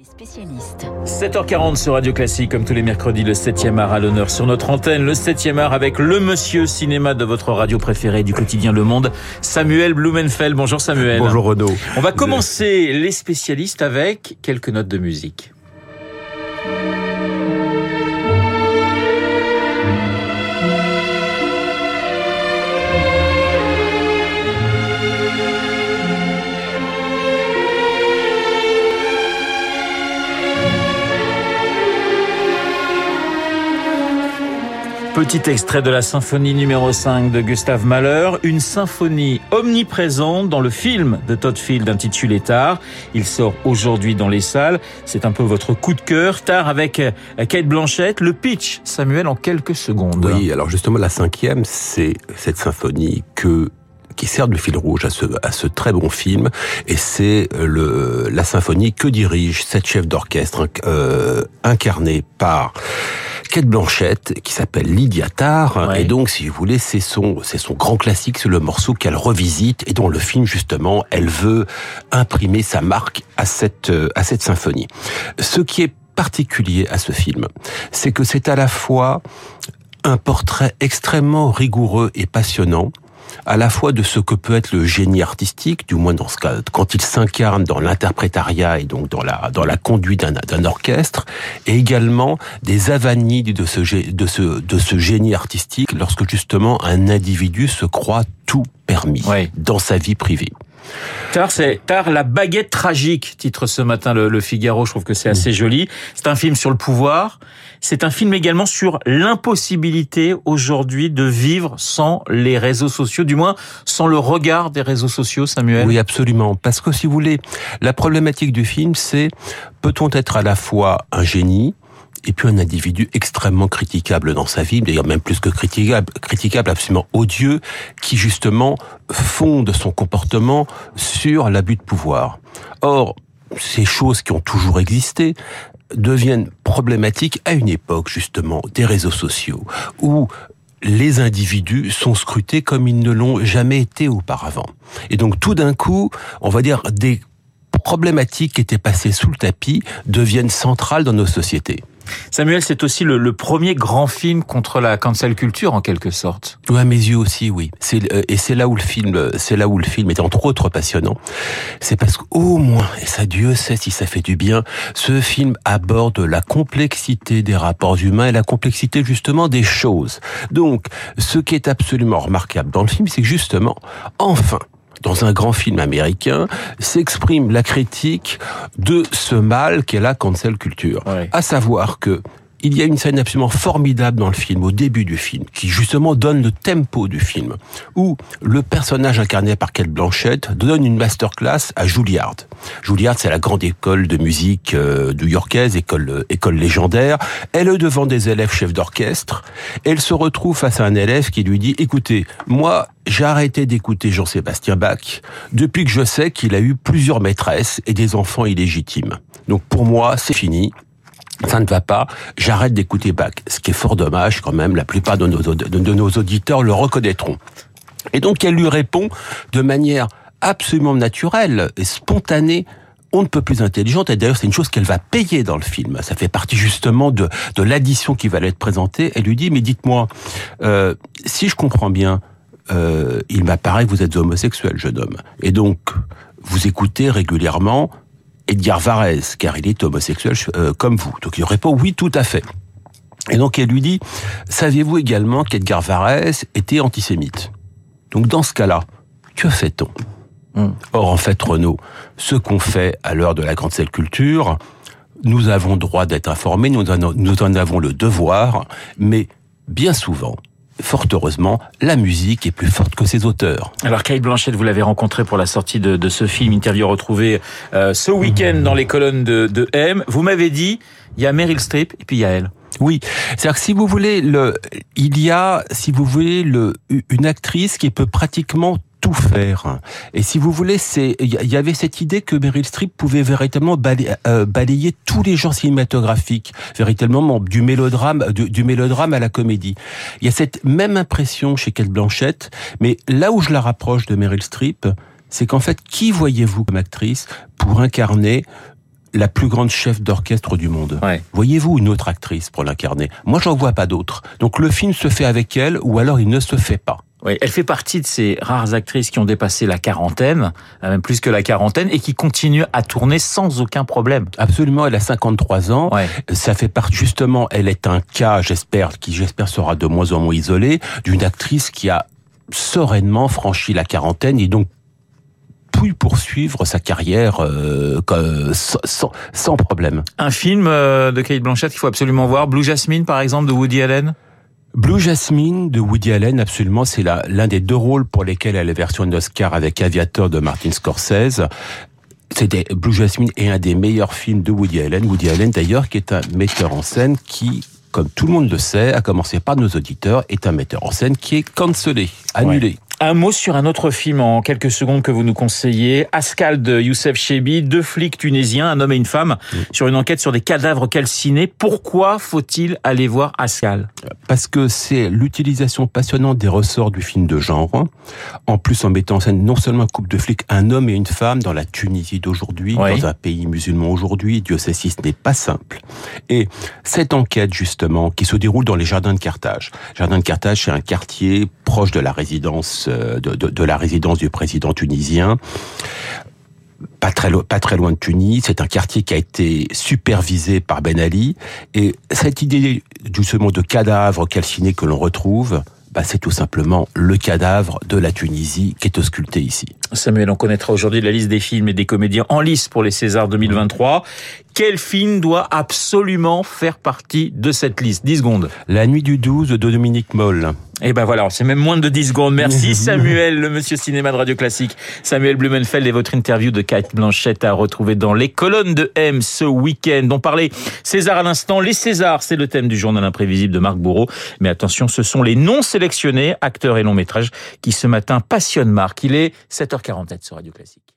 Les spécialistes. 7h40 sur Radio Classique, comme tous les mercredis, le 7e art à l'honneur sur notre antenne. Le 7e art avec le monsieur cinéma de votre radio préférée du quotidien Le Monde, Samuel Blumenfeld. Bonjour Samuel. Bonjour Renaud. On va commencer les spécialistes avec quelques notes de musique. Petit extrait de la symphonie numéro 5 de Gustave Mahler, une symphonie omniprésente dans le film de Todd Field intitulé Tar. Il sort aujourd'hui dans les salles. C'est un peu votre coup de cœur. Tar avec euh, Kate Blanchett. Le pitch, Samuel, en quelques secondes. Oui, alors justement, la cinquième, c'est cette symphonie que qui sert de fil rouge à ce, à ce très bon film, et c'est le la symphonie que dirige cette chef d'orchestre euh, incarnée par Kate Blanchette, qui s'appelle Lydia Tarr, Ouais. et donc, si vous voulez, c'est son, c'est son grand classique, c'est le morceau qu'elle revisite, et dont le film, justement, elle veut imprimer sa marque à cette, euh, à cette symphonie. Ce qui est particulier à ce film, c'est que c'est à la fois un portrait extrêmement rigoureux et passionnant, à la fois de ce que peut être le génie artistique, du moins dans ce cas, quand il s'incarne dans l'interprétariat et donc dans la, dans la conduite d'un, orchestre, et également des avanies de ce, de ce, de ce génie artistique lorsque justement un individu se croit tout permis dans sa vie privée. Tar, c'est Tar, la baguette tragique, titre ce matin le, le Figaro. Je trouve que c'est assez joli. C'est un film sur le pouvoir. C'est un film également sur l'impossibilité aujourd'hui de vivre sans les réseaux sociaux, du moins sans le regard des réseaux sociaux, Samuel. Oui, absolument. Parce que si vous voulez, la problématique du film, c'est peut-on être à la fois un génie et puis un individu extrêmement critiquable dans sa vie, d'ailleurs même plus que critiquable, critiquable, absolument odieux, qui justement fonde son comportement sur l'abus de pouvoir. Or, ces choses qui ont toujours existé deviennent problématiques à une époque justement des réseaux sociaux où les individus sont scrutés comme ils ne l'ont jamais été auparavant. Et donc tout d'un coup, on va dire des problématiques qui étaient passées sous le tapis deviennent centrales dans nos sociétés. Samuel, c'est aussi le, le premier grand film contre la cancel culture, en quelque sorte. Oui, à mes yeux aussi, oui. Euh, et c'est là où le film, c'est là où le film est entre autres passionnant. C'est parce qu'au moins, et ça Dieu sait si ça fait du bien, ce film aborde la complexité des rapports humains et la complexité justement des choses. Donc, ce qui est absolument remarquable dans le film, c'est que justement, enfin, dans un grand film américain, s'exprime la critique de ce mal qu'est la cancel culture. Ouais. À savoir que il y a une scène absolument formidable dans le film, au début du film, qui justement donne le tempo du film, où le personnage incarné par Kate Blanchett donne une masterclass à Juilliard. Juilliard, c'est la grande école de musique euh, new-yorkaise, école, euh, école légendaire. Elle est devant des élèves chefs d'orchestre. Elle se retrouve face à un élève qui lui dit, écoutez, moi, j'ai arrêté d'écouter Jean-Sébastien Bach depuis que je sais qu'il a eu plusieurs maîtresses et des enfants illégitimes. Donc pour moi, c'est fini ça ne va pas, j'arrête d'écouter Bach. Ce qui est fort dommage quand même, la plupart de nos, auditeurs le reconnaîtront. Et donc elle lui répond de manière absolument naturelle et spontanée. On ne peut plus intelligente, et d'ailleurs c'est une chose qu'elle va payer dans le film. Ça fait partie justement de, l'addition qui va lui être présentée. Elle lui dit, mais dites-moi, euh, si je comprends bien, euh, il m'apparaît que vous êtes homosexuel, jeune homme. Et donc, vous écoutez régulièrement Edgar Varese, car il est homosexuel euh, comme vous. Donc il répond oui, tout à fait. Et donc elle lui dit, saviez-vous également qu'Edgar Varese était antisémite? Donc dans ce cas-là, que fait-on? Hmm. Or en fait, Renaud, ce qu'on fait à l'heure de la grande culture, nous avons droit d'être informés, nous en avons le devoir, mais bien souvent, fort heureusement, la musique est plus forte que ses auteurs. Alors Kate Blanchett, vous l'avez rencontré pour la sortie de, de ce film, interview retrouvée euh, ce week-end dans les colonnes de, de M. Vous m'avez dit, il y a Meryl Streep et puis il y a elle. Oui, c'est-à-dire que si vous voulez, le, il y a, si vous voulez, le, une actrice qui peut pratiquement tout faire. Et si vous voulez, c'est il y avait cette idée que Meryl Streep pouvait véritablement balayer, euh, balayer tous les genres cinématographiques, véritablement du mélodrame, du, du, mélodrame à la comédie. Il y a cette même impression chez Kate Blanchett, mais là où je la rapproche de Meryl Streep, c'est qu'en fait, qui voyez-vous comme actrice pour incarner la plus grande chef d'orchestre du monde? Ouais. Voyez-vous une autre actrice pour l'incarner? Moi, j'en vois pas d'autre. Donc le film se fait avec elle ou alors il ne se fait pas. Oui, elle fait partie de ces rares actrices qui ont dépassé la quarantaine, euh, même plus que la quarantaine, et qui continuent à tourner sans aucun problème. Absolument, elle a 53 ans. Ouais. Ça fait partie justement, elle est un cas, j'espère, qui j'espère sera de moins en moins isolé, d'une actrice qui a sereinement franchi la quarantaine et donc pu poursuivre sa carrière euh, que- sans, sans- sans problème. Un film euh, de Kate Blanchett qu'il faut absolument voir, Blue Jasmine par exemple de Woody Allen? Blue Jasmine de Woody Allen, absolument, c'est l'un des deux rôles pour lesquels elle est version d'Oscar avec Aviator de Martin Scorsese. C'était Blue Jasmine est un des meilleurs films de Woody Allen. Woody Allen, d'ailleurs, qui est un metteur en scène qui, comme tout le monde le sait, à commencer par nos auditeurs, est un metteur en scène qui est cancellé, annulé. Un mot sur un autre film en quelques secondes que vous nous conseillez. Ascal de Youssef Chebi, deux flics tunisiens, un homme et une femme, sur une enquête sur des cadavres calcinés. Pourquoi faut-il aller voir Ascal Parce que c'est l'utilisation passionnante des ressorts du film de genre, en plus en mettant en scène non seulement un couple de flics, un homme et une femme dans la Tunisie d'aujourd'hui, Oui. dans un pays musulman aujourd'hui, Dieu sait si ce n'est pas simple. Et cette enquête, justement, qui se déroule dans les jardins de Carthage. Jardin de Carthage, c'est un quartier proche de la résidence, euh, de, la résidence du président tunisien pas très, lo- pas très loin de Tunis. C'est un quartier qui a été supervisé par Ben Ali. Et cette idée, justement, de cadavre calciné que l'on retrouve, bah, c'est tout simplement le cadavre de la Tunisie qui est ausculté ici. Samuel, on connaîtra aujourd'hui la liste des films et des comédiens en lice pour les Césars 2023. Quel film doit absolument faire partie de cette liste? 10 secondes. La nuit du 12 de Dominique Moll. Et ben voilà, c'est même moins de 10 secondes. Merci Samuel, le monsieur cinéma de Radio Classique. Samuel Blumenfeld et votre interview de Kate Blanchett à retrouver dans les colonnes de M ce week-end. On parlait César à l'instant. Les Césars, c'est le thème du journal imprévisible de Marc Bourreau. Mais attention, ce sont les non sélectionnés, acteurs et longs métrages, qui ce matin passionnent Marc. Il est 7h47 sur Radio Classique.